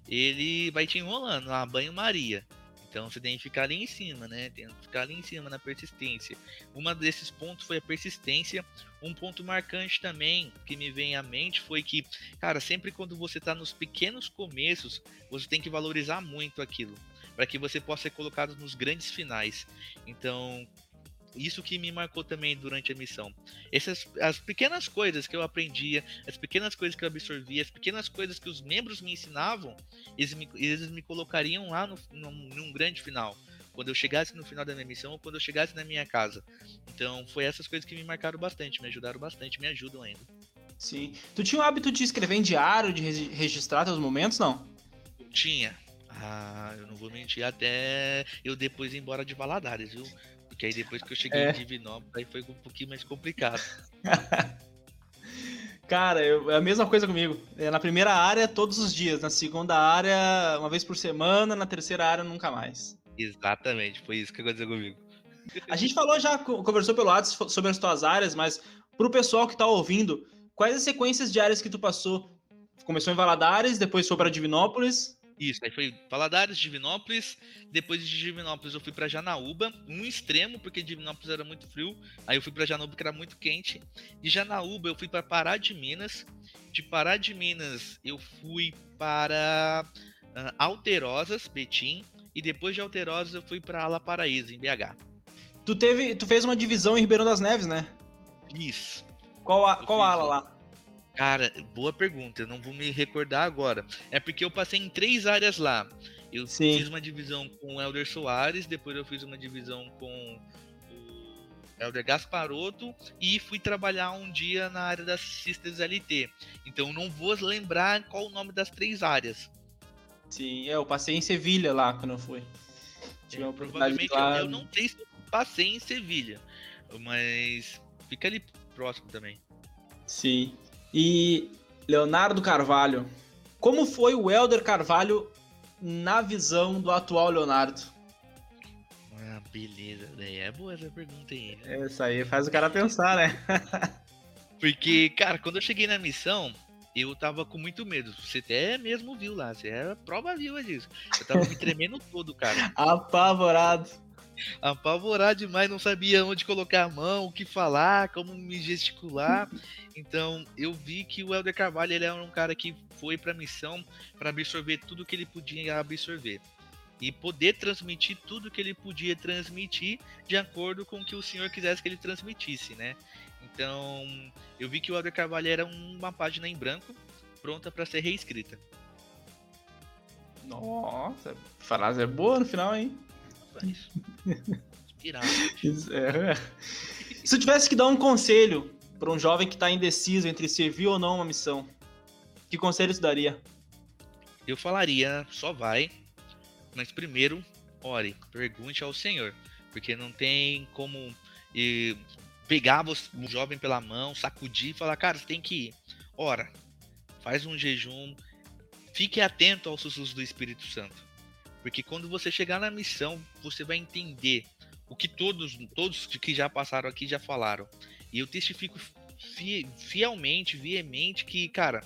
ele vai te enrolando, a banho-maria. Então você tem que ficar ali em cima, né? Tem que ficar ali em cima na persistência. Uma desses pontos foi a persistência. Um ponto marcante também que me vem à mente foi que, cara, sempre quando você está nos pequenos começos, você tem que valorizar muito aquilo para que você possa ser colocado nos grandes finais. Então, isso que me marcou também durante a missão. Essas as pequenas coisas que eu aprendia, as pequenas coisas que eu absorvia, as pequenas coisas que os membros me ensinavam, eles me, eles me colocariam lá no, no, num grande final. Quando eu chegasse no final da minha missão ou quando eu chegasse na minha casa. Então, foi essas coisas que me marcaram bastante, me ajudaram bastante, me ajudam ainda. Sim. Tu tinha o hábito de escrever em diário, de registrar teus momentos, não? tinha. Ah, eu não vou mentir, até eu depois ir embora de Valadares, viu? Porque aí depois que eu cheguei é. em Divinópolis, aí foi um pouquinho mais complicado. Cara, eu, é a mesma coisa comigo. É, na primeira área, todos os dias. Na segunda área, uma vez por semana. Na terceira área, nunca mais. Exatamente, foi isso que aconteceu comigo. A gente falou já, conversou pelo WhatsApp sobre as tuas áreas, mas pro pessoal que tá ouvindo, quais as sequências de áreas que tu passou? Começou em Valadares, depois foi para Divinópolis, isso, aí foi Valadares, Divinópolis. Depois de Divinópolis eu fui para Janaúba, um extremo, porque Divinópolis era muito frio. Aí eu fui para Janaúba, que era muito quente. De Janaúba eu fui para Pará de Minas. De Pará de Minas eu fui para uh, Alterosas, Betim. E depois de Alterosas eu fui para Ala Paraíso, em BH. Tu, teve, tu fez uma divisão em Ribeirão das Neves, né? Isso. Qual, a, qual ala lá? Cara, boa pergunta, eu não vou me recordar agora. É porque eu passei em três áreas lá. Eu Sim. fiz uma divisão com o Elder Soares, depois eu fiz uma divisão com o Elder Gasparotto e fui trabalhar um dia na área das Sisters LT. Então não vou lembrar qual o nome das três áreas. Sim, é, eu passei em Sevilha lá quando eu fui. Tive é, provavelmente lá... eu, eu não sei se passei em Sevilha, mas fica ali próximo também. Sim. E Leonardo Carvalho. Como foi o Helder Carvalho na visão do atual Leonardo? Ah, beleza. É boa essa pergunta aí. Essa aí faz o cara pensar, né? Porque, cara, quando eu cheguei na missão, eu tava com muito medo. Você até mesmo viu lá, você é prova viva disso. Eu tava me tremendo todo, cara. Apavorado. Apavorado demais, não sabia onde colocar a mão, o que falar, como me gesticular. Então, eu vi que o Helder Carvalho ele era um cara que foi pra missão para absorver tudo que ele podia absorver. E poder transmitir tudo que ele podia transmitir de acordo com o que o senhor quisesse que ele transmitisse, né? Então, eu vi que o Elder Carvalho era uma página em branco, pronta para ser reescrita. Nossa, a frase é boa no final, hein? Inspirado. é. Se eu tivesse que dar um conselho para um jovem que está indeciso entre servir ou não uma missão, que conselho você daria? Eu falaria, só vai, mas primeiro, ore, pergunte ao Senhor, porque não tem como pegar o jovem pela mão, sacudir e falar, cara, você tem que ir. Ora, faz um jejum, fique atento aos sussurros do Espírito Santo. Porque quando você chegar na missão, você vai entender o que todos, todos que já passaram aqui já falaram. E eu testifico fielmente, veemente que, cara,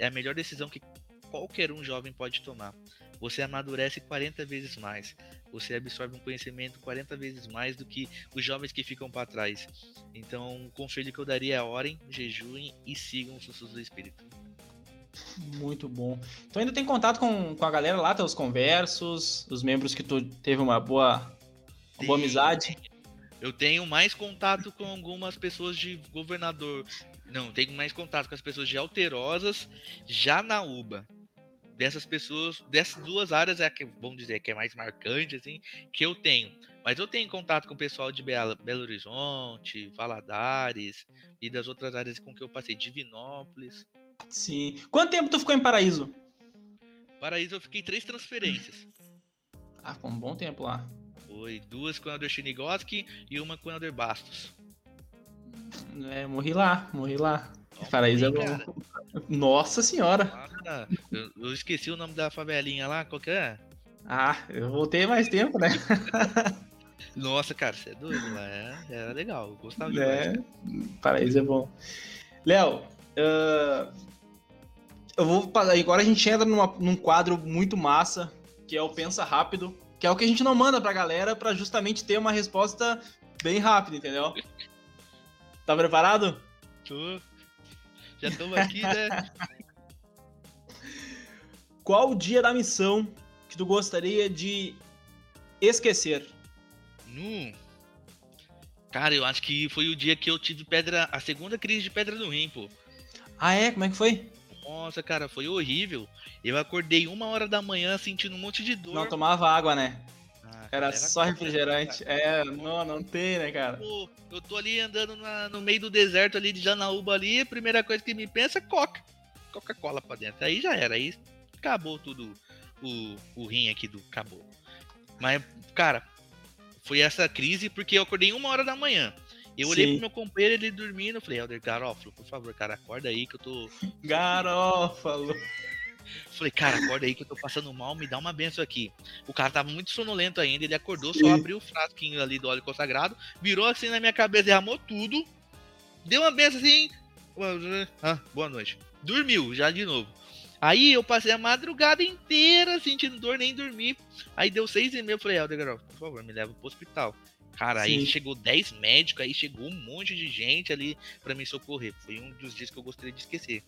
é a melhor decisão que qualquer um jovem pode tomar. Você amadurece 40 vezes mais você absorve um conhecimento 40 vezes mais do que os jovens que ficam para trás. Então, o conselho que eu daria é orem, jejuem e sigam os sussurros do Espírito. Muito bom. Então ainda tem contato com, com a galera lá, teus conversos, os membros que tu teve uma boa, uma boa amizade? Eu tenho mais contato com algumas pessoas de governador. Não, tenho mais contato com as pessoas de Alterosas, Janaúba dessas pessoas, dessas duas áreas é que, vamos dizer, que é mais marcante, assim, que eu tenho. Mas eu tenho contato com o pessoal de Belo, Belo Horizonte, Valadares e das outras áreas com que eu passei, Divinópolis. Sim. Quanto tempo tu ficou em Paraíso? Paraíso eu fiquei três transferências. Ah, foi um bom tempo lá. Foi duas com o Elder Chinigoski e uma com o Elder Bastos. É, morri lá, morri lá. Paraíso é bom. Nossa senhora. Eu, eu, esqueci o nome da favelinha lá, qual que é? Ah, eu voltei mais tempo, né? Nossa, cara, você é doido, lá é, era legal, eu gostava de É, Paraíso é bom. Léo, uh, eu vou agora a gente entra numa, num quadro muito massa, que é o Pensa Rápido, que é o que a gente não manda pra galera para justamente ter uma resposta bem rápida, entendeu? Tá preparado? Tô. Já estamos aqui, né? Qual o dia da missão que tu gostaria de esquecer? Hum. Cara, eu acho que foi o dia que eu tive pedra, a segunda crise de pedra no rim, pô. Ah, é? Como é que foi? Nossa, cara, foi horrível. Eu acordei uma hora da manhã sentindo um monte de dor. Não tomava água, né? Ah, era, era, só refrigerante. É, não, não tem, né, cara? Eu tô ali andando na, no meio do deserto ali de Janaúba ali, a primeira coisa que me pensa é coca. Coca-Cola pra dentro. Aí já era, aí acabou tudo o, o rim aqui do acabou. Mas, cara, foi essa crise porque eu acordei uma hora da manhã. Eu olhei Sim. pro meu companheiro, ele dormindo, eu falei, Helder, Garófalo, por favor, cara, acorda aí que eu tô. Garófalo! Falei, cara, acorda aí que eu tô passando mal, me dá uma benção aqui. O cara tava muito sonolento ainda, ele acordou, só abriu o frasquinho ali do óleo consagrado, virou assim na minha cabeça, derramou tudo, deu uma benção assim. Ah, boa noite. Dormiu já de novo. Aí eu passei a madrugada inteira sentindo dor, nem dormi. Aí deu seis e meia, eu falei, Helder, por favor, me leva pro hospital. Cara, Sim. aí chegou 10 médicos, aí chegou um monte de gente ali para me socorrer. Foi um dos dias que eu gostaria de esquecer.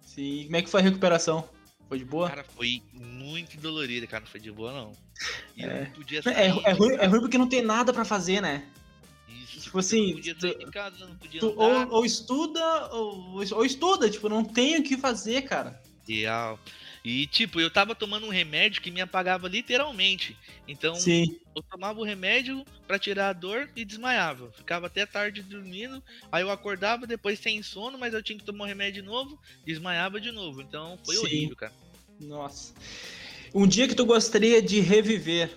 Sim, como é que foi a recuperação? Foi de boa? Cara, foi muito dolorido, cara. Não foi de boa, não. E é. não podia sair, é, é, ruim, é ruim porque não tem nada para fazer, né? Isso. Tipo assim. Tu, casa, tu, ou, ou, estuda, ou, ou estuda, tipo, não tem o que fazer, cara. Ideal. E, tipo, eu tava tomando um remédio que me apagava literalmente. Então, Sim. eu tomava o remédio para tirar a dor e desmaiava. Ficava até tarde dormindo. Aí eu acordava depois sem sono, mas eu tinha que tomar um remédio de novo, desmaiava de novo. Então, foi Sim. horrível, cara. Nossa. Um dia que tu gostaria de reviver.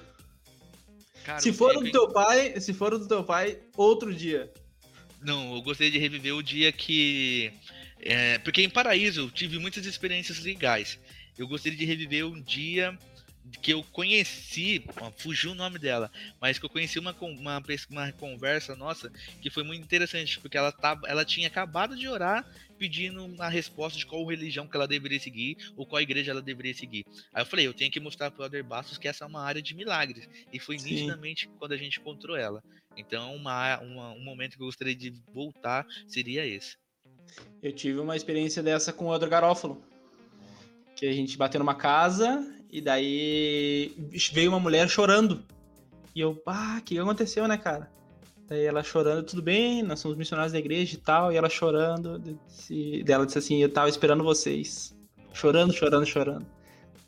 Cara, se for o do teu pai, se for o do teu pai, outro dia. Não, eu gostaria de reviver o dia que é, porque em Paraíso eu tive muitas experiências legais. Eu gostaria de reviver um dia que eu conheci, fugiu o nome dela, mas que eu conheci uma, uma, uma conversa nossa que foi muito interessante, porque ela, tava, ela tinha acabado de orar pedindo a resposta de qual religião que ela deveria seguir ou qual igreja ela deveria seguir. Aí eu falei, eu tenho que mostrar para o Elder Bastos que essa é uma área de milagres. E foi Sim. nitidamente quando a gente encontrou ela. Então, uma, uma, um momento que eu gostaria de voltar seria esse. Eu tive uma experiência dessa com o Elder Garófalo. Que a gente bateu numa casa e daí veio uma mulher chorando. E eu, ah, o que aconteceu, né, cara? Daí ela chorando, tudo bem, nós somos missionários da igreja e tal. E ela chorando, disse, dela disse assim, eu tava esperando vocês. Chorando, chorando, chorando.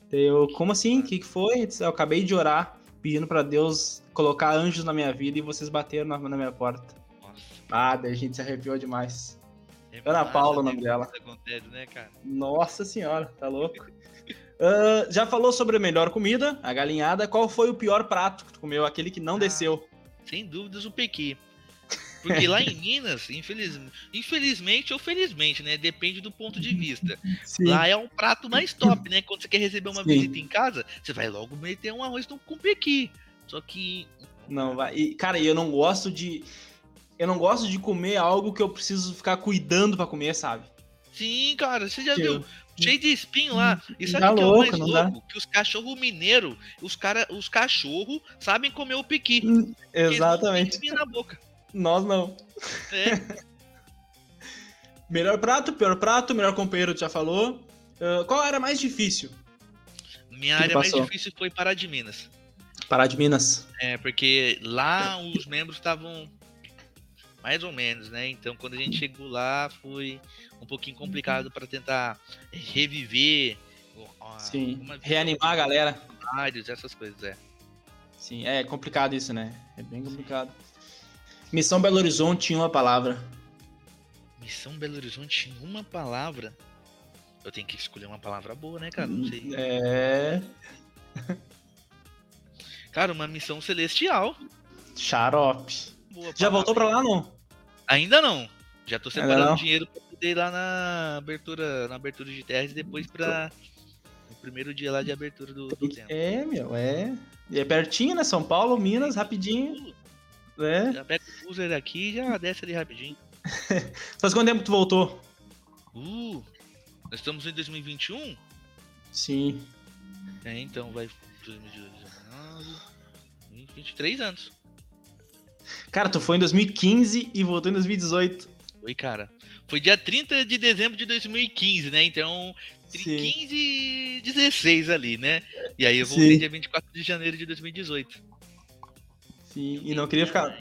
Daí eu, como assim? O que, que foi? Eu, disse, eu acabei de orar, pedindo para Deus colocar anjos na minha vida e vocês bateram na, na minha porta. Nossa. Ah, daí a gente se arrepiou demais. É Ana Paula o nome dela. Acontece, né, Nossa senhora, tá louco? uh, já falou sobre a melhor comida, a galinhada. Qual foi o pior prato que tu comeu? Aquele que não ah, desceu? Sem dúvidas o pequi. Porque lá em Minas, infeliz... infelizmente ou felizmente, né? Depende do ponto de vista. Sim. Lá é um prato mais top, né? Quando você quer receber uma Sim. visita em casa, você vai logo meter um arroz com pequi. Só que. Não, vai. E, cara, eu não gosto de. Eu não gosto de comer algo que eu preciso ficar cuidando para comer, sabe? Sim, cara, você já que viu? Eu... Cheio de espinho lá. E sabe o que louco, é o mais louco? Dá. Que os cachorros mineiros, os, cara, os cachorros sabem comer o piqui. Hum, exatamente. na boca. Nós não. É. melhor prato, pior prato, melhor companheiro, já falou. Uh, qual era mais difícil? Minha área mais difícil foi Pará de Minas. Pará de Minas. É, porque lá os membros estavam mais ou menos, né? Então quando a gente chegou lá foi um pouquinho complicado para tentar reviver. Sim, reanimar a galera. Essas coisas, é. Sim, é complicado isso, né? É bem complicado. Missão Belo Horizonte tinha uma palavra. Missão Belo Horizonte tinha uma palavra. Eu tenho que escolher uma palavra boa, né, cara? Não sei. É. Cara, uma missão celestial. Xarope. Boa Já voltou pra lá, não? Ainda não. Já tô separando dinheiro pra poder ir lá na abertura, na abertura de terras e depois pra. No primeiro dia lá de abertura do, do tempo. É, meu, é. E é pertinho, né? São Paulo, Minas, rapidinho. É. Já pega o user aqui e já desce ali rapidinho. Faz quanto tempo tu voltou? Uh, nós estamos em 2021? Sim. É, então vai 23 anos. Cara, tu foi em 2015 e voltou em 2018. Foi, cara. Foi dia 30 de dezembro de 2015, né? Então, 15 e 16 ali, né? E aí eu voltei Sim. dia 24 de janeiro de 2018. Sim, e não queria ficar.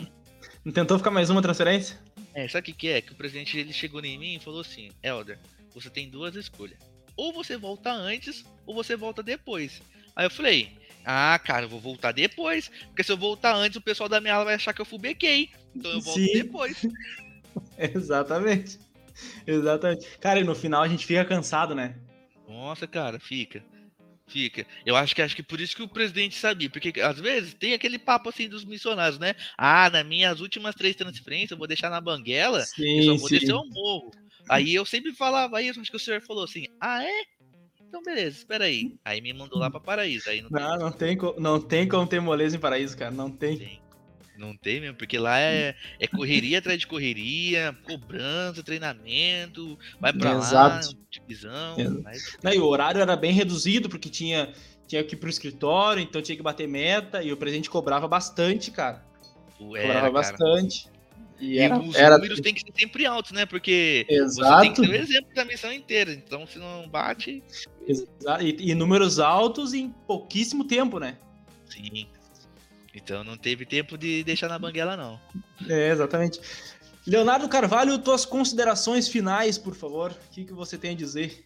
Não tentou ficar mais uma transferência? É, sabe o que, que é? Que o presidente ele chegou em mim e falou assim: Elder, você tem duas escolhas. Ou você volta antes, ou você volta depois. Aí eu falei, ah, cara, eu vou voltar depois. Porque se eu voltar antes, o pessoal da minha aula vai achar que eu fubequei. Então eu volto Sim. depois. Exatamente. Exatamente. Cara, e no final a gente fica cansado, né? Nossa, cara, fica. Fica. Eu acho que acho que por isso que o presidente sabia, porque às vezes tem aquele papo assim dos missionários, né? Ah, nas minhas últimas três transferências eu vou deixar na banguela, sim, eu só vou sim. descer ao morro. Aí eu sempre falava isso, acho que o senhor falou assim: "Ah, é? Então, beleza, espera aí. Aí me mandou lá pra Paraíso. Aí não, não, tem, não, tem, não tem como ter moleza em Paraíso, cara. Não tem. tem. Não tem mesmo, porque lá é, é correria atrás de correria, cobrança, treinamento, vai pra Exato. lá, divisão. Mas... e o horário era bem reduzido, porque tinha, tinha que ir pro escritório, então tinha que bater meta, e o presidente cobrava bastante, cara. Era, cobrava cara. bastante. E, era, os era... números têm que ser sempre altos, né? Porque Exato. você tem que ter o exemplo da missão inteira. Então, se não bate. Exato. E, e números altos em pouquíssimo tempo, né? Sim. Então não teve tempo de deixar na banguela, não. É, exatamente. Leonardo Carvalho, tuas considerações finais, por favor. O que, que você tem a dizer?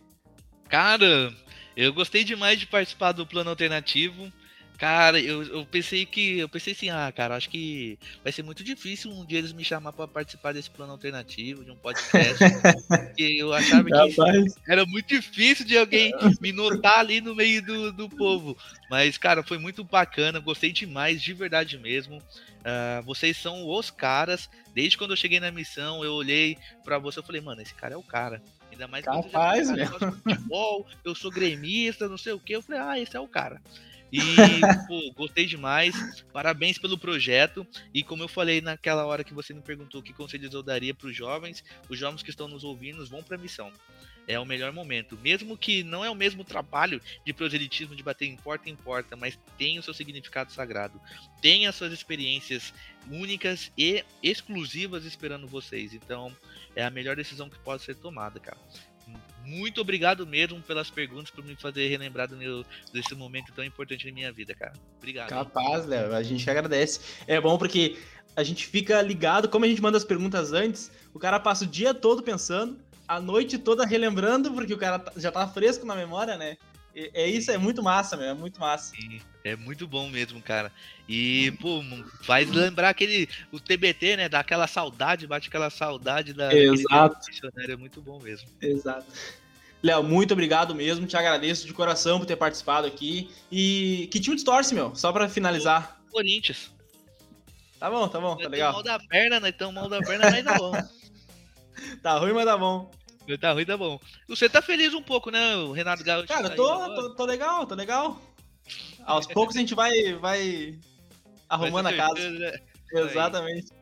Cara, eu gostei demais de participar do plano alternativo. Cara, eu, eu pensei que. Eu pensei assim, ah, cara, acho que vai ser muito difícil um dia eles me chamar para participar desse plano alternativo, de um podcast. porque eu achava que era muito difícil de alguém me notar ali no meio do, do povo. Mas, cara, foi muito bacana, gostei demais, de verdade mesmo. Uh, vocês são os caras. Desde quando eu cheguei na missão, eu olhei para você e falei, mano, esse cara é o cara. Ainda mais Capaz, que você já futebol, eu sou gremista, não sei o que. Eu falei, ah, esse é o cara. E, pô, gostei demais. Parabéns pelo projeto. E como eu falei naquela hora que você me perguntou que conselhos eu daria para os jovens, os jovens que estão nos ouvindo vão para a missão. É o melhor momento. Mesmo que não é o mesmo trabalho de proselitismo, de bater em porta em porta, mas tem o seu significado sagrado. Tem as suas experiências únicas e exclusivas esperando vocês. Então, é a melhor decisão que pode ser tomada, cara muito obrigado mesmo pelas perguntas, por me fazer relembrar do meu, desse momento tão importante na minha vida, cara. Obrigado. Capaz, Léo. A gente agradece. É bom porque a gente fica ligado, como a gente manda as perguntas antes, o cara passa o dia todo pensando, a noite toda relembrando, porque o cara tá, já tá fresco na memória, né? É isso, é muito massa, meu, é muito massa. Sim, é muito bom mesmo, cara. E, pô, faz lembrar aquele, o TBT, né? Dá aquela saudade, bate aquela saudade da Exato. é muito bom mesmo. Exato. Léo, muito obrigado mesmo, te agradeço de coração por ter participado aqui. E que time tu torce, meu? Só pra finalizar. Corinthians. Tá bom, tá bom, tá legal. mal da perna, né? Então mal da perna, mas tá bom. tá ruim, mas tá bom. Tá ruim, tá bom. Você tá feliz um pouco, né, o Renato Gaúcho? Cara, tô, tô, tô, legal, tô legal. Aos poucos a gente vai, vai arrumando a casa. Né? Exatamente.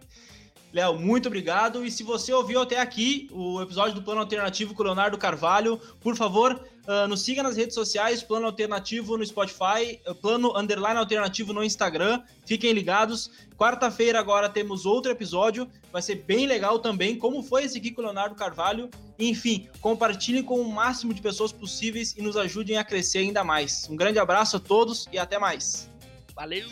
Léo, muito obrigado. E se você ouviu até aqui o episódio do Plano Alternativo com o Leonardo Carvalho, por favor, uh, nos siga nas redes sociais, Plano Alternativo no Spotify, uh, Plano Underline Alternativo no Instagram. Fiquem ligados. Quarta-feira agora temos outro episódio. Vai ser bem legal também, como foi esse aqui com o Leonardo Carvalho. Enfim, compartilhem com o máximo de pessoas possíveis e nos ajudem a crescer ainda mais. Um grande abraço a todos e até mais. Valeu!